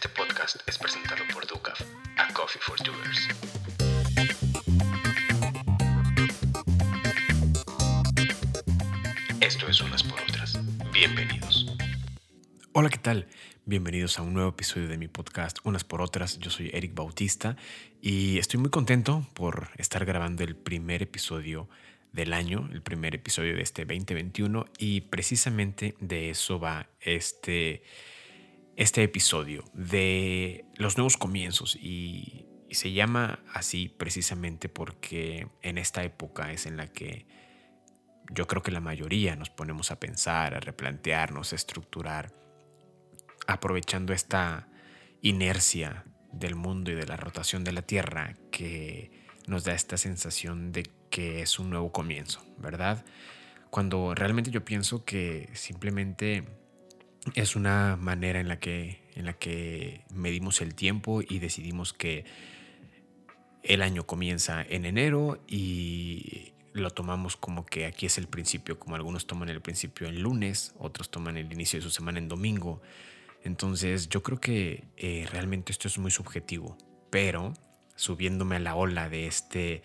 Este podcast es presentado por Ducaf, a Coffee for Doers. Esto es Unas por Otras. Bienvenidos. Hola, ¿qué tal? Bienvenidos a un nuevo episodio de mi podcast Unas por Otras. Yo soy Eric Bautista y estoy muy contento por estar grabando el primer episodio del año, el primer episodio de este 2021 y precisamente de eso va este, este episodio, de los nuevos comienzos y, se llama así precisamente porque en esta época es en la que yo creo que la mayoría nos ponemos a pensar, a replantearnos, a estructurar, aprovechando esta inercia del mundo y de la rotación de la Tierra que nos da esta sensación de que es un nuevo comienzo, ¿verdad? Cuando realmente yo pienso que simplemente es una manera en la que, en la que medimos el tiempo y decidimos que el año comienza en enero y lo tomamos como que aquí es el principio, como algunos toman el principio en lunes, otros toman el inicio de su semana en domingo. Entonces yo creo que eh, realmente esto es muy subjetivo, pero subiéndome a la ola de este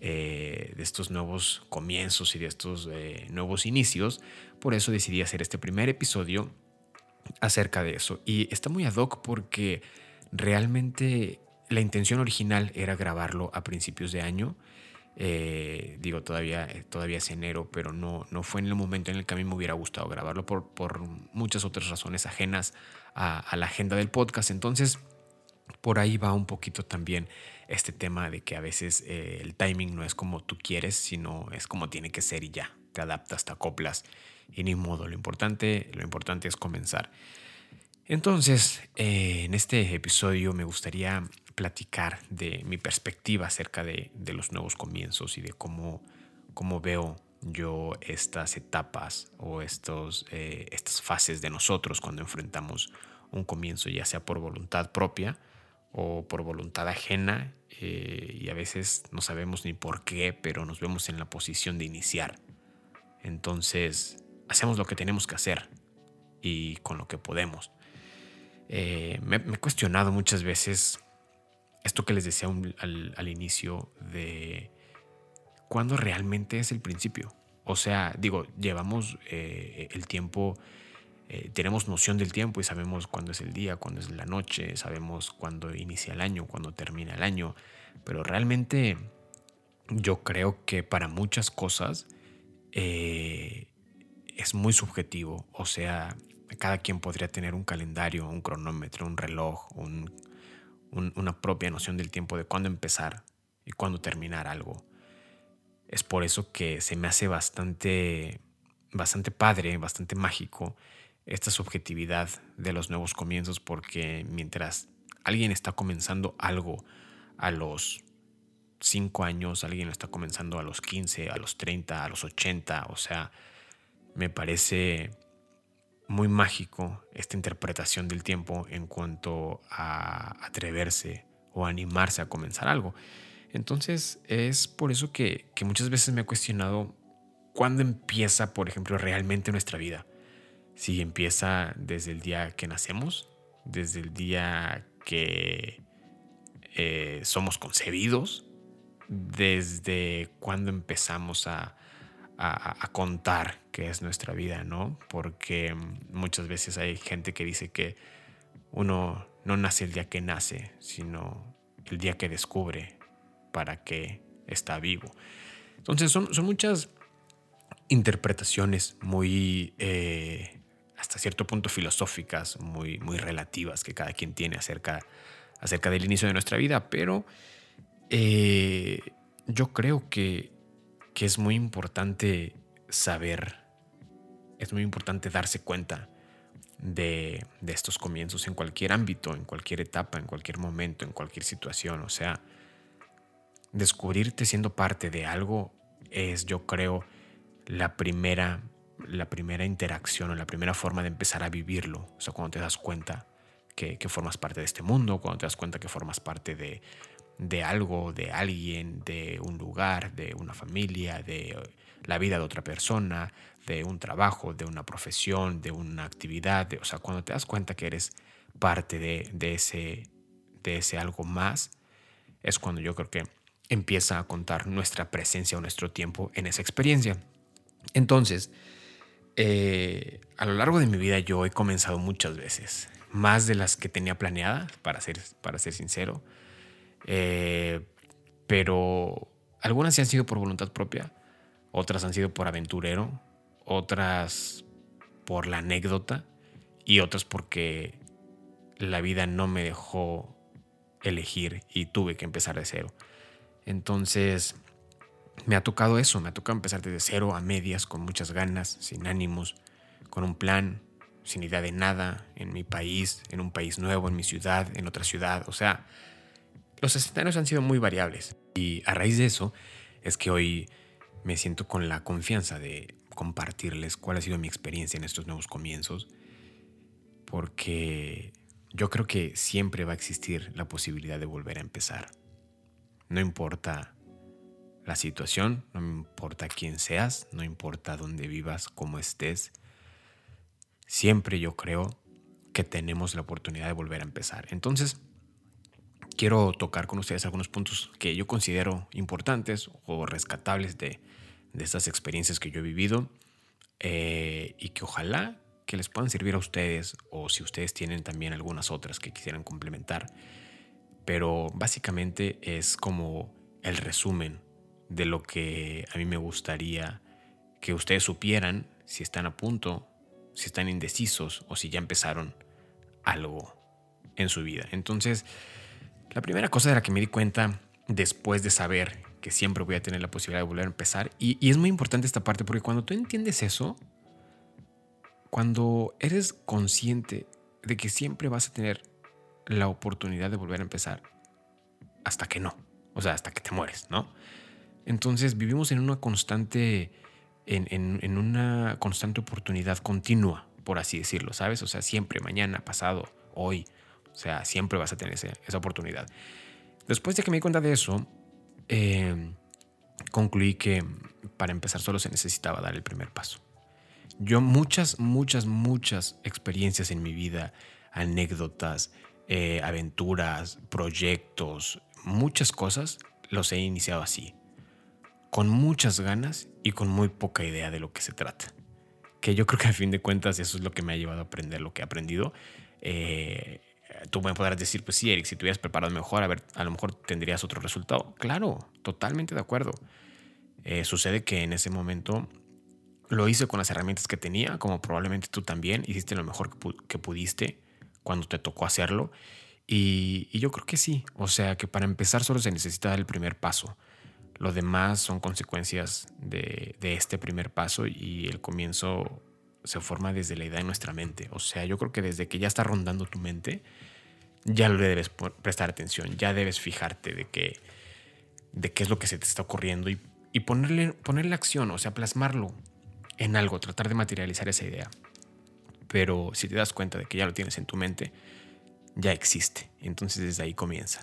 eh, de estos nuevos comienzos y de estos eh, nuevos inicios. Por eso decidí hacer este primer episodio acerca de eso. Y está muy ad hoc porque realmente la intención original era grabarlo a principios de año. Eh, digo, todavía, todavía es enero, pero no, no fue en el momento en el que a mí me hubiera gustado grabarlo por, por muchas otras razones ajenas a, a la agenda del podcast. Entonces, por ahí va un poquito también este tema de que a veces eh, el timing no es como tú quieres, sino es como tiene que ser y ya. Te adaptas, te acoplas y ni modo. Lo importante, lo importante es comenzar. Entonces, eh, en este episodio me gustaría platicar de mi perspectiva acerca de, los nuevos comienzos y de cómo, cómo veo yo estas etapas o estos, eh, estas fases de nosotros cuando enfrentamos un comienzo, ya sea por voluntad propia o por voluntad ajena eh, y a veces no sabemos ni por qué, pero nos vemos en la posición de iniciar. Entonces, hacemos lo que tenemos que hacer y con lo que podemos. Eh, me, he cuestionado muchas veces esto que les decía al, inicio de cuándo realmente es el principio. O sea, digo, llevamos eh, el tiempo eh, tenemos noción del tiempo y sabemos cuándo es el día, cuándo es la noche, sabemos cuándo inicia el año, cuándo termina el año, pero realmente yo creo que para muchas cosas es muy subjetivo, o sea, cada quien podría tener un calendario, un cronómetro, un reloj, una propia noción del tiempo de cuándo empezar y cuándo terminar algo. Es por eso que se me hace bastante, bastante padre, bastante mágico esta subjetividad de los nuevos comienzos porque mientras alguien está comenzando algo a los 5 años, alguien está comenzando a los 15, a los 30, a los 80, o sea, me parece muy mágico esta interpretación del tiempo en cuanto a atreverse o animarse a comenzar algo. Entonces es por eso que, que muchas veces me he cuestionado cuándo empieza, por ejemplo, realmente nuestra vida si empieza desde el día que nacemos, desde el día que eh, somos concebidos, desde cuando empezamos a, contar qué es nuestra vida, ¿no? Porque muchas veces hay gente que dice que uno no nace el día que nace, sino el día que descubre para qué está vivo. Entonces son, muchas interpretaciones muy eh, hasta cierto punto filosóficas, muy, muy relativas que cada quien tiene acerca, acerca del inicio de nuestra vida, pero eh, yo creo que, que es muy importante saber, es muy importante darse cuenta de, de, estos comienzos en cualquier ámbito, en cualquier etapa, en cualquier momento, en cualquier situación. O sea, descubrirte siendo parte de algo es, yo creo, la primera la primera interacción o la primera forma de empezar a vivirlo. O sea, cuando te das cuenta que, formas parte de este mundo, cuando te das cuenta que formas parte de, de algo, de alguien, de un lugar, de una familia, de la vida de otra persona, de un trabajo, de una profesión, de una actividad. o sea, cuando te das cuenta que eres parte de, de, ese, de ese algo más, es cuando yo creo que empieza a contar nuestra presencia o nuestro tiempo en esa experiencia. Entonces, eh, a lo largo de mi vida yo he comenzado muchas veces, más de las que tenía planeadas, para ser, para ser sincero, eh, pero algunas sí han sido por voluntad propia, otras han sido por aventurero, otras por la anécdota y otras porque la vida no me dejó elegir y tuve que empezar de cero. Entonces, me ha tocado eso, me ha tocado empezar desde cero a medias, con muchas ganas, sin ánimos, con un plan, sin idea de nada, en mi país, en un país nuevo, en mi ciudad, en otra ciudad. O sea, los escenarios han sido muy variables. Y a raíz de eso es que hoy me siento con la confianza de compartirles cuál ha sido mi experiencia en estos nuevos comienzos, porque yo creo que siempre va a existir la posibilidad de volver a empezar. No importa la situación, no importa quién seas, no importa dónde vivas, cómo estés, siempre yo creo que tenemos la oportunidad de volver a empezar. Entonces, quiero tocar con ustedes algunos puntos que yo considero importantes o rescatables de, estas experiencias que yo he vivido eh, y que ojalá que les puedan servir a ustedes o si ustedes tienen también algunas otras que quisieran complementar. Pero básicamente es como el resumen de lo que a mí me gustaría que ustedes supieran si están a punto, si están indecisos o si ya empezaron algo en su vida. Entonces, la primera cosa de la que me di cuenta después de saber que siempre voy a tener la posibilidad de volver a empezar, y, es muy importante esta parte porque cuando tú entiendes eso, cuando eres consciente de que siempre vas a tener la oportunidad de volver a empezar, hasta que no, o sea, hasta que te mueres, ¿no? Entonces vivimos en una constante, en, una constante oportunidad continua, por así decirlo, ¿sabes? O sea, siempre, mañana, pasado, hoy, o sea, siempre vas a tener esa, oportunidad. Después de que me di cuenta de eso, em, concluí que para empezar solo se necesitaba dar el primer paso. Yo muchas, muchas, muchas experiencias en mi vida, anécdotas, eh, aventuras, proyectos, muchas cosas, los he iniciado así con muchas ganas y con muy poca idea de lo que se trata. Que yo creo que a fin de cuentas eso es lo que me ha llevado a aprender lo que he aprendido. Eh, tú me podrás decir, pues sí, Eric, si te hubieras preparado mejor, a ver, a lo mejor tendrías otro resultado. Claro, totalmente de acuerdo. Eh, sucede que en ese momento lo hice con las herramientas que tenía, como probablemente tú también hiciste lo mejor que, pudiste cuando te tocó hacerlo. Y, y, yo creo que sí, o sea que para empezar solo se necesita el primer paso. Lo demás son consecuencias de, este primer paso y el comienzo se forma desde la idea de nuestra mente. O sea, yo creo que desde que ya está rondando tu mente, ya le debes prestar atención, ya debes fijarte de, que, de qué es lo que se te está ocurriendo y, ponerle, ponerle acción, o sea, plasmarlo en algo, tratar de materializar esa idea. Pero si te das cuenta de que ya lo tienes en tu mente, ya existe. Entonces desde ahí comienza.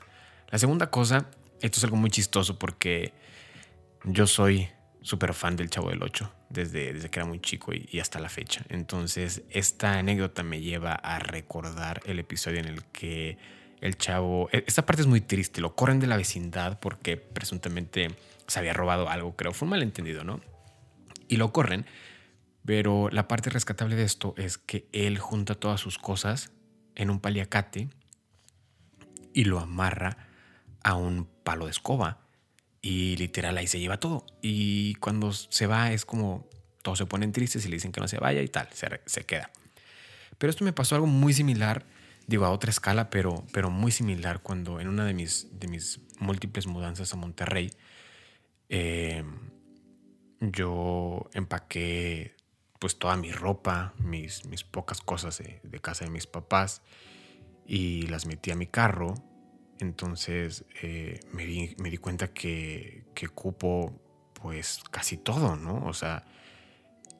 La segunda cosa esto es algo muy chistoso porque yo soy súper fan del Chavo del 8 desde, desde que era muy chico y, hasta la fecha. Entonces, esta anécdota me lleva a recordar el episodio en el que el chavo. E, esta parte es muy triste. Lo corren de la vecindad porque presuntamente se había robado algo, creo. Fue un malentendido, ¿no? Y lo corren. Pero la parte rescatable de esto es que él junta todas sus cosas en un paliacate y lo amarra a un palo de escoba y literal ahí se lleva todo. Y cuando se va es como todos se ponen tristes y le dicen que no se vaya y tal, se, queda. Pero esto me pasó algo muy similar, digo a otra escala, pero, pero muy similar cuando en una de mis, de mis múltiples mudanzas a Monterrey, em, yo empaqué pues toda mi ropa, mis, mis pocas cosas de, de casa de mis papás y las metí a mi carro entonces eh, me, di, cuenta que, que cupo pues casi todo, ¿no? O sea,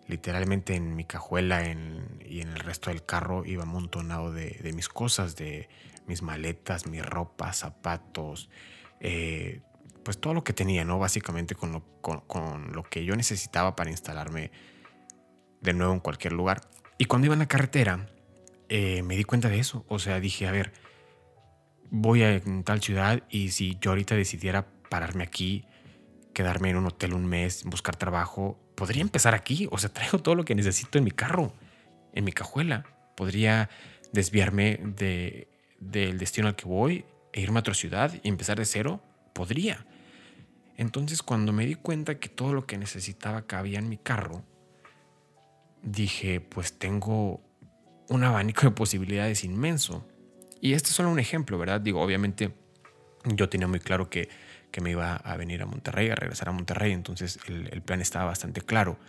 literalmente en mi cajuela y en el resto del carro iba amontonado de, de mis cosas, de mis maletas, mi ropa, zapatos, eh, pues todo lo que tenía, ¿no? Básicamente con lo, con lo que yo necesitaba para instalarme de nuevo en cualquier lugar. Y cuando iba en la carretera, eh, me di cuenta de eso. O sea, dije, a ver, voy a tal ciudad y si yo ahorita decidiera pararme aquí, quedarme en un hotel un mes, buscar trabajo, podría empezar aquí. O sea, traigo todo lo que necesito en mi carro, en mi cajuela. Podría desviarme de, del destino al que voy e irme a otra ciudad y empezar de cero. Podría. Entonces cuando me di cuenta que todo lo que necesitaba cabía en mi carro, dije, pues tengo un abanico de posibilidades inmenso. Y este es solo un ejemplo, ¿verdad? Digo, obviamente yo tenía muy claro que, que me iba a venir a Monterrey, a regresar a Monterrey, entonces el, plan estaba bastante claro.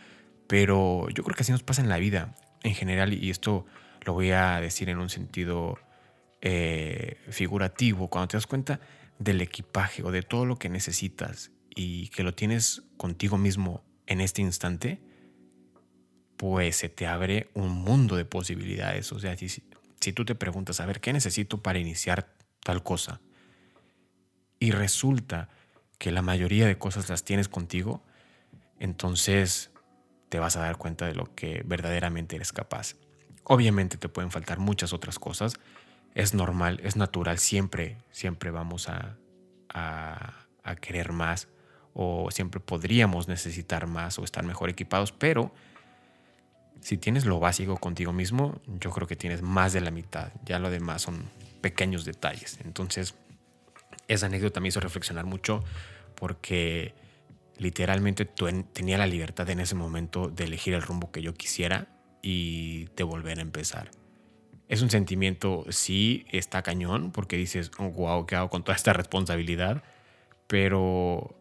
Pero yo creo que así nos pasa en la vida en general, y esto lo voy a decir en un sentido eh, figurativo, cuando te das cuenta del equipaje o de todo lo que necesitas y que lo tienes contigo mismo en este instante, pues se te abre un mundo de posibilidades. O sea, si, si tú te preguntas, a ver, ¿qué necesito para iniciar tal cosa? Y resulta que la mayoría de cosas las tienes contigo, entonces te vas a dar cuenta de lo que verdaderamente eres capaz. Obviamente te pueden faltar muchas otras cosas, es normal, es natural, siempre, siempre vamos a, a, a querer más o siempre podríamos necesitar más o estar mejor equipados, pero si tienes lo básico contigo mismo, yo creo que tienes más de la mitad. Ya lo demás son pequeños detalles. Entonces, esa anécdota me hizo reflexionar mucho porque literalmente tenía la libertad en ese momento de elegir el rumbo que yo quisiera y de volver a empezar. Es un sentimiento, sí, está cañón, porque dices, oh, wow, ¿qué hago con toda esta responsabilidad? Pero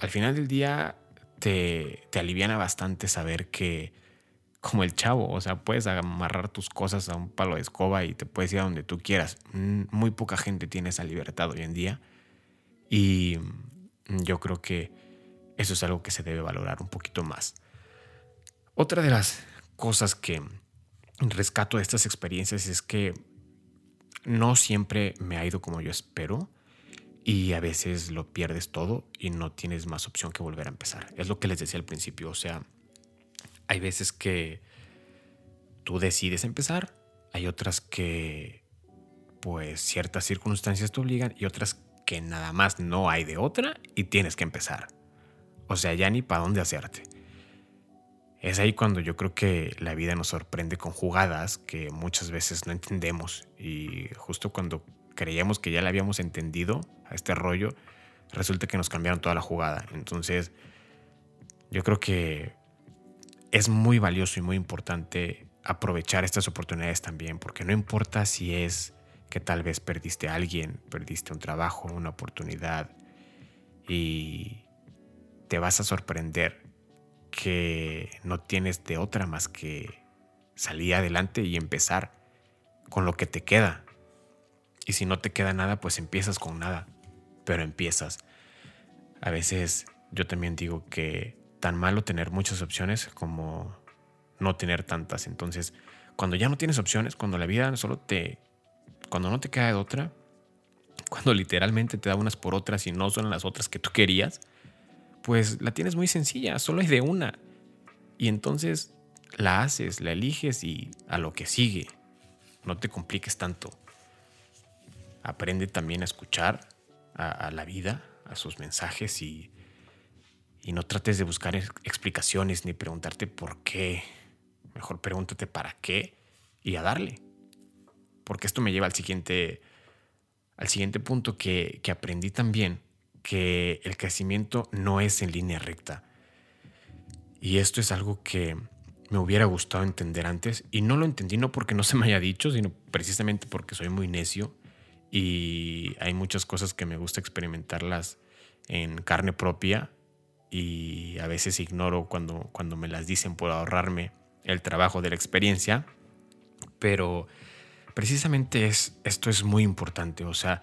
al final del día te, te aliviana bastante saber que, como el chavo, o sea, puedes amarrar tus cosas a un palo de escoba y te puedes ir a donde tú quieras. Mm, muy poca gente tiene esa libertad hoy en día y yo creo que eso es algo que se debe valorar un poquito más. Otra de las cosas que rescato de estas experiencias es que no siempre me ha ido como yo espero y a veces lo pierdes todo y no tienes más opción que volver a empezar. Es lo que les decía al principio, o sea, hay veces que tú decides empezar, hay otras que pues ciertas circunstancias te obligan y otras que nada más no hay de otra y tienes que empezar. O sea, ya ni para dónde hacerte. Es ahí cuando yo creo que la vida nos sorprende con jugadas que muchas veces no entendemos y justo cuando creíamos que ya la habíamos entendido a este rollo, resulta que nos cambiaron toda la jugada. Entonces, yo creo que es muy valioso y muy importante aprovechar estas oportunidades también, porque no importa si es que tal vez perdiste a alguien, perdiste un trabajo, una oportunidad, y te vas a sorprender que no tienes de otra más que salir adelante y empezar con lo que te queda. Y si no te queda nada, pues empiezas con nada, pero empiezas. A veces yo también digo que tan malo tener muchas opciones como no tener tantas. Entonces, cuando ya no tienes opciones, cuando la vida solo te... Cuando no te queda de otra, cuando literalmente te da unas por otras y no son las otras que tú querías, pues la tienes muy sencilla, solo hay de una. Y entonces la haces, la eliges y a lo que sigue. No te compliques tanto. Aprende también a escuchar a, la vida, a sus mensajes y, y no trates de buscar explicaciones ni preguntarte por qué. Mejor pregúntate para qué y a darle. Porque esto me lleva al siguiente, al siguiente punto que, que aprendí también, que el crecimiento no es en línea recta. Y esto es algo que me hubiera gustado entender antes y no lo entendí no porque no se me haya dicho, sino precisamente porque soy muy necio y hay muchas cosas que me gusta experimentarlas en carne propia y a veces ignoro cuando, cuando me las dicen por ahorrarme el trabajo de la experiencia, pero precisamente es, esto es muy importante, o sea,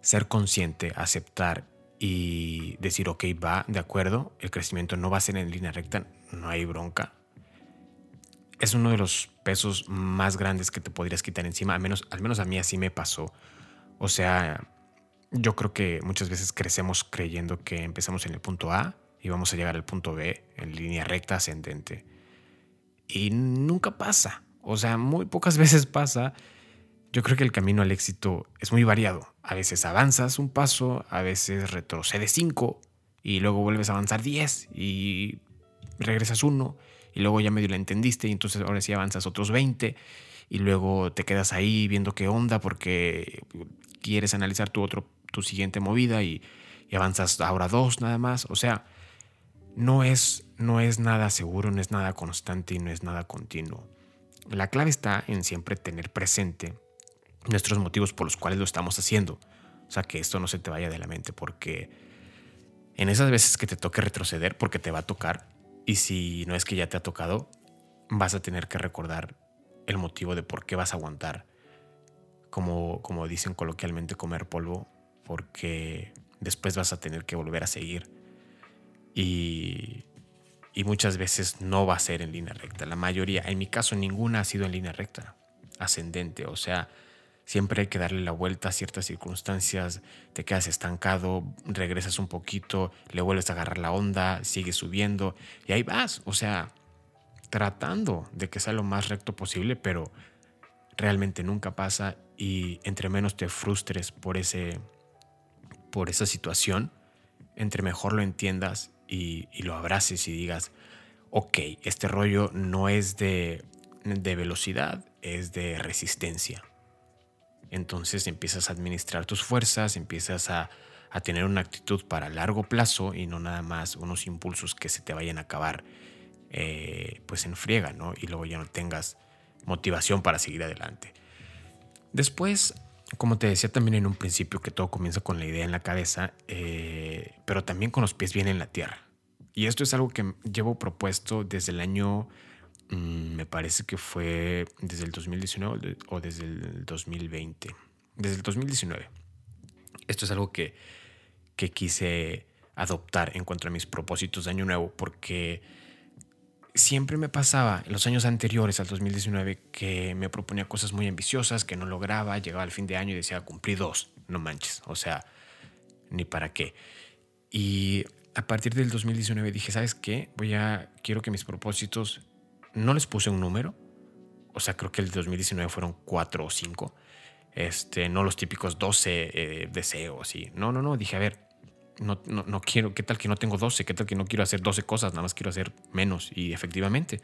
ser consciente, aceptar y decir, ok, va, de acuerdo, el crecimiento no va a ser en línea recta, no hay bronca. Es uno de los pesos más grandes que te podrías quitar encima, al menos, al menos a mí así me pasó. O sea, yo creo que muchas veces crecemos creyendo que empezamos en el punto A y vamos a llegar al punto B en línea recta ascendente. Y nunca pasa. O sea, muy pocas veces pasa. Yo creo que el camino al éxito es muy variado. A veces avanzas un paso, a veces retrocedes cinco y luego vuelves a avanzar diez y regresas uno y luego ya medio la entendiste y entonces ahora sí avanzas otros 20 y luego te quedas ahí viendo qué onda porque quieres analizar tu otro tu siguiente movida y, y avanzas ahora dos nada más, o sea, no es no es nada seguro, no es nada constante y no es nada continuo. La clave está en siempre tener presente nuestros motivos por los cuales lo estamos haciendo. O sea, que esto no se te vaya de la mente porque en esas veces que te toque retroceder, porque te va a tocar, y si no es que ya te ha tocado, vas a tener que recordar el motivo de por qué vas a aguantar, como, como dicen coloquialmente, comer polvo, porque después vas a tener que volver a seguir. Y, y muchas veces no va a ser en línea recta. La mayoría, en mi caso, ninguna ha sido en línea recta, ascendente. O sea, siempre hay que darle la vuelta a ciertas circunstancias, te quedas estancado, regresas un poquito, le vuelves a agarrar la onda, sigues subiendo y ahí vas, o sea, tratando de que sea lo más recto posible, pero realmente nunca pasa y entre menos te frustres por ese por esa situación, entre mejor lo entiendas y, lo abraces y digas, ok, este rollo no es de, de velocidad, es de resistencia. Entonces empiezas a administrar tus fuerzas, empiezas a, a, tener una actitud para largo plazo y no nada más unos impulsos que se te vayan a acabar eh, pues en friega, ¿no? Y luego ya no tengas motivación para seguir adelante. Después como te decía también en un principio, que todo comienza con la idea en la cabeza, eh, pero también con los pies bien en la tierra. Y esto es algo que llevo propuesto desde el año, mm, me parece que fue desde el 2019 o desde el 2020. Desde el 2019. Esto es algo que, que quise adoptar en cuanto a mis propósitos de año nuevo, porque siempre me pasaba en los años anteriores al 2019 que me proponía cosas muy ambiciosas que no lograba, llegaba al fin de año y decía, cumplí dos, no manches, o sea, ni para qué. Y a partir del 2019 dije, ¿sabes qué? Voy a, quiero que mis propósitos, no les puse un número, o sea, creo que el 2019 fueron cuatro o cinco, este, no los típicos 12 eh, deseos, y no, no, no, dije, a ver, no, no, quiero, ¿qué tal que no tengo 12? ¿Qué tal que no quiero hacer 12 cosas? Nada más quiero hacer menos. Y efectivamente,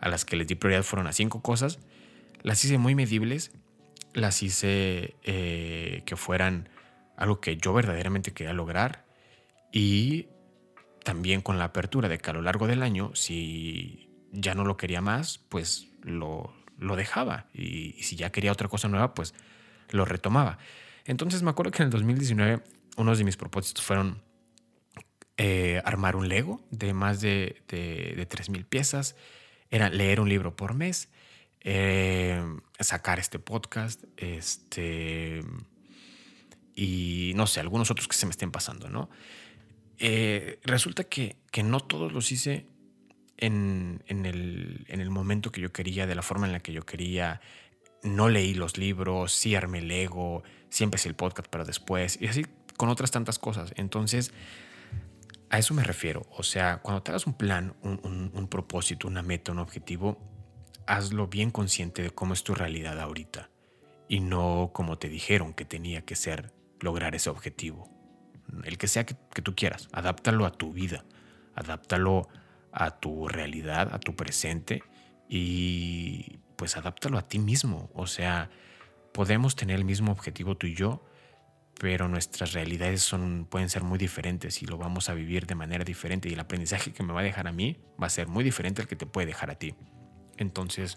a las que les di prioridad fueron a 5 cosas. Las hice muy medibles, las hice eh, que fueran algo que yo verdaderamente quería lograr y también con la apertura de que a lo largo del año, si ya no lo quería más, pues lo, lo dejaba y, y si ya quería otra cosa nueva, pues lo retomaba. Entonces me acuerdo que en el 2019 unos de mis propósitos fueron eh, armar un Lego de más de, de, 3.000 piezas, era leer un libro por mes, eh, sacar este podcast, este, y no sé, algunos otros que se me estén pasando, ¿no? Eh, resulta que, que, no todos los hice en, en, el, en, el, momento que yo quería, de la forma en la que yo quería. No leí los libros, sí armé Lego, sí empecé el podcast, pero después. Y así con otras tantas cosas. Entonces, a eso me refiero. O sea, cuando te hagas un plan, un, propósito, una meta, un objetivo, hazlo bien consciente de cómo es tu realidad ahorita y no como te dijeron que tenía que ser lograr ese objetivo. El que sea que, que, tú quieras, adáptalo a tu vida, adáptalo a tu realidad, a tu presente y pues adáptalo a ti mismo. O sea, podemos tener el mismo objetivo tú y yo, pero nuestras realidades son, pueden ser muy diferentes y lo vamos a vivir de manera diferente y el aprendizaje que me va a dejar a mí va a ser muy diferente al que te puede dejar a ti. Entonces,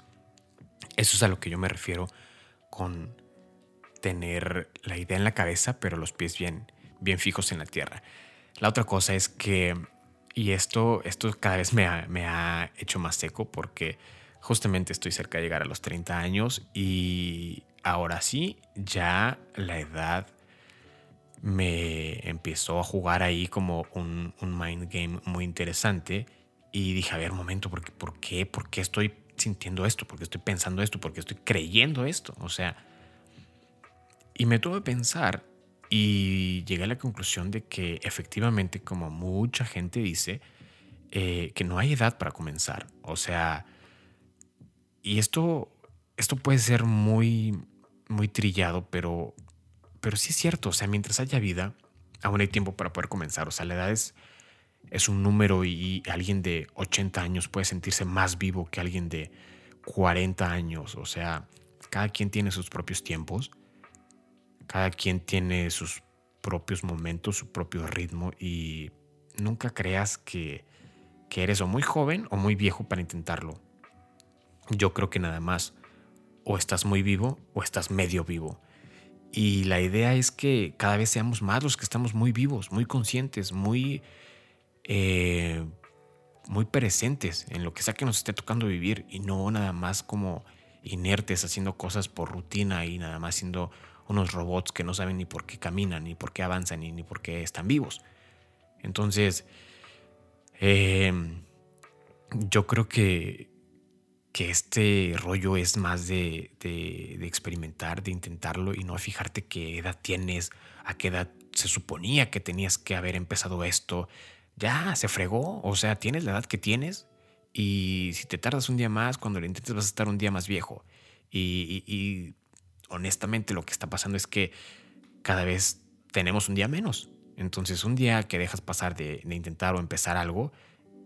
eso es a lo que yo me refiero con tener la idea en la cabeza, pero los pies bien, bien fijos en la tierra. La otra cosa es que, y esto, esto cada vez me ha, me ha hecho más seco porque justamente estoy cerca de llegar a los 30 años y ahora sí, ya la edad me empezó a jugar ahí como un, mind game muy interesante y dije, a ver, un momento, ¿por qué, ¿por qué? ¿Por qué estoy sintiendo esto? ¿Por qué estoy pensando esto? ¿Por qué estoy creyendo esto? O sea, y me tuve que pensar y llegué a la conclusión de que efectivamente, como mucha gente dice, eh, que no hay edad para comenzar. O sea, y esto, esto puede ser muy, muy trillado, pero, pero sí es cierto. O sea, mientras haya vida, aún hay tiempo para poder comenzar. O sea, la edad es, es un número y alguien de 80 años puede sentirse más vivo que alguien de 40 años. O sea, cada quien tiene sus propios tiempos, cada quien tiene sus propios momentos, su propio ritmo y nunca creas que, que eres o muy joven o muy viejo para intentarlo. Yo creo que nada más o estás muy vivo o estás medio vivo. Y la idea es que cada vez seamos más los que estamos muy vivos, muy conscientes, muy, eh, muy presentes en lo que sea que nos esté tocando vivir y no nada más como inertes haciendo cosas por rutina y nada más siendo unos robots que no saben ni por qué caminan, ni por qué avanzan, ni, ni por qué están vivos. Entonces, em, yo creo que, que este rollo es más de, de, experimentar, de intentarlo y no fijarte qué edad tienes, a qué edad se suponía que tenías que haber empezado esto. Ya, se fregó. O sea, tienes la edad que tienes y si te tardas un día más, cuando lo intentes vas a estar un día más viejo. Y, y honestamente lo que está pasando es que cada vez tenemos un día menos. Entonces un día que dejas pasar de, intentar o empezar algo,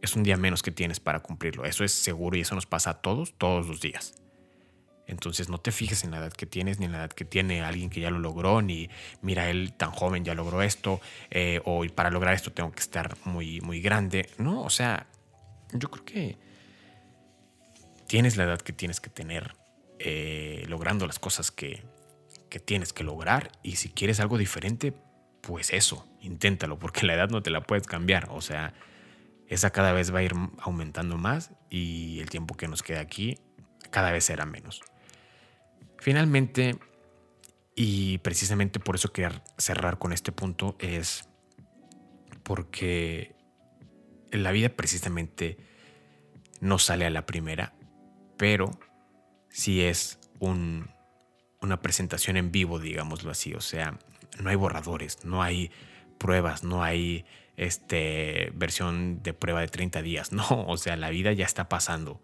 es un día menos que tienes para cumplirlo. Eso es seguro y eso nos pasa a todos, todos los días. Entonces no te fijes en la edad que tienes, ni en la edad que tiene alguien que ya lo logró, ni mira, él tan joven ya logró esto, eh, o para lograr esto tengo que estar muy, muy grande. No, o sea, yo creo que tienes la edad que tienes que tener, eh, logrando las cosas que, que tienes que lograr, y si quieres algo diferente, pues eso, inténtalo, porque la edad no te la puedes cambiar. O sea, esa cada vez va a ir aumentando más y el tiempo que nos queda aquí cada vez será menos. Finalmente, y precisamente por eso quería cerrar con este punto, es porque la vida precisamente no sale a la primera, pero si es un, una presentación en vivo, digámoslo así. O sea, no hay borradores, no hay pruebas, no hay este, versión de prueba de 30 días. No, o sea, la vida ya está pasando.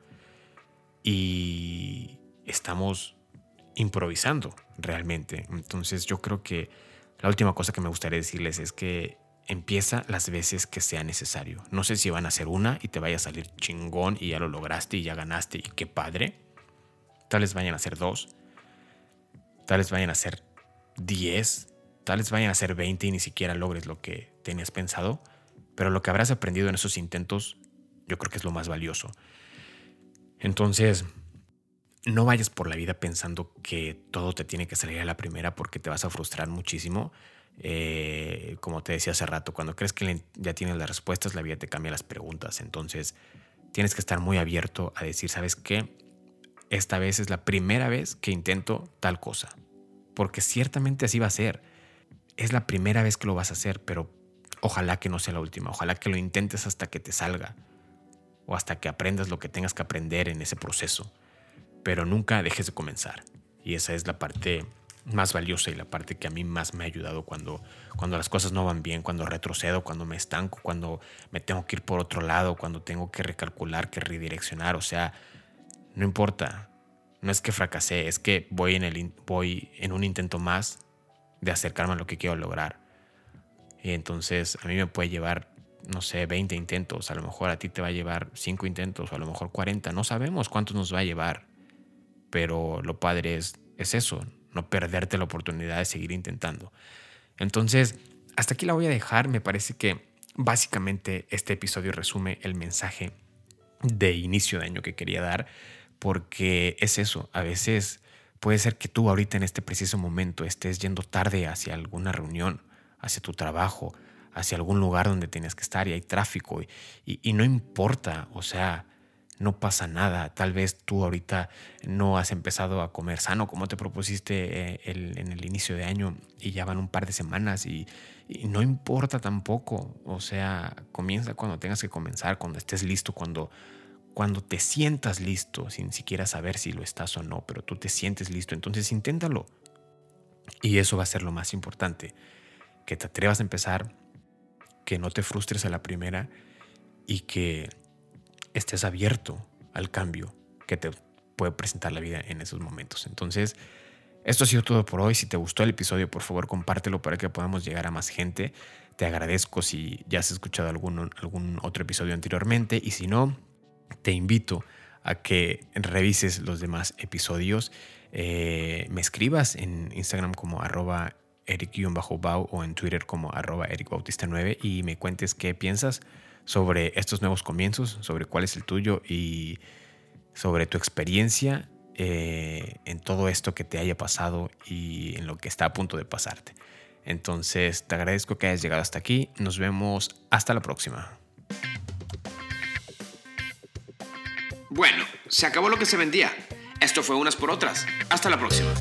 Y estamos improvisando realmente. Entonces yo creo que la última cosa que me gustaría decirles es que empieza las veces que sea necesario. No sé si van a ser una y te vaya a salir chingón y ya lo lograste y ya ganaste y qué padre. Tal vez vayan a ser dos. Tal vez vayan a ser diez Tal vez vayan a ser 20 y ni siquiera logres lo que tenías pensado, pero lo que habrás aprendido en esos intentos yo creo que es lo más valioso. Entonces, no vayas por la vida pensando que todo te tiene que salir a la primera porque te vas a frustrar muchísimo. Eh, como te decía hace rato, cuando crees que ya tienes las respuestas, la vida te cambia las preguntas. Entonces, tienes que estar muy abierto a decir, ¿sabes qué? Esta vez es la primera vez que intento tal cosa. Porque ciertamente así va a ser es la primera vez que lo vas a hacer, pero ojalá que no sea la última, ojalá que lo intentes hasta que te salga o hasta que aprendas lo que tengas que aprender en ese proceso, pero nunca dejes de comenzar. Y esa es la parte más valiosa y la parte que a mí más me ha ayudado cuando, cuando las cosas no van bien, cuando retrocedo, cuando me estanco, cuando me tengo que ir por otro lado, cuando tengo que recalcular, que redireccionar, o sea, no importa, no es que fracasé, es que voy en, el, voy en un intento más de acercarme a lo que quiero lograr. Y entonces a mí me puede llevar, no sé, 20 intentos, a lo mejor a ti te va a llevar 5 intentos, o a lo mejor 40, no sabemos cuántos nos va a llevar, pero lo padre es, es eso, no perderte la oportunidad de seguir intentando. Entonces, hasta aquí la voy a dejar, me parece que básicamente este episodio resume el mensaje de inicio de año que quería dar, porque es eso, a veces Puede ser que tú ahorita en este preciso momento estés yendo tarde hacia alguna reunión, hacia tu trabajo, hacia algún lugar donde tienes que estar y hay tráfico y, no importa, o sea, no pasa nada. Tal vez tú ahorita no has empezado a comer sano como te propusiste eh, en el inicio de año y ya van un par de semanas y, y, no importa tampoco. O sea, comienza cuando tengas que comenzar, cuando estés listo, cuando cuando te sientas listo, sin siquiera saber si lo estás o no, pero tú te sientes listo, entonces inténtalo. Y eso va a ser lo más importante, que te atrevas a empezar, que no te frustres a la primera y que estés abierto al cambio, que te puede presentar la vida en esos momentos. Entonces, esto ha sido todo por hoy. Si te gustó el episodio, por favor compártelo para que podamos llegar a más gente. Te agradezco si ya has escuchado algún, algún otro episodio anteriormente y si no, te invito a que revises los demás episodios. Eh, me escribas en Instagram como arroba eric-bau o en Twitter como arroba ericbautista9 y me cuentes qué piensas sobre estos nuevos comienzos, sobre cuál es el tuyo y sobre tu experiencia eh, en todo esto que te haya pasado y en lo que está a punto de pasarte. Entonces, te agradezco que hayas llegado hasta aquí. Nos vemos hasta la próxima. Bueno, se acabó lo que se vendía. Esto fue unas por otras. Hasta la próxima.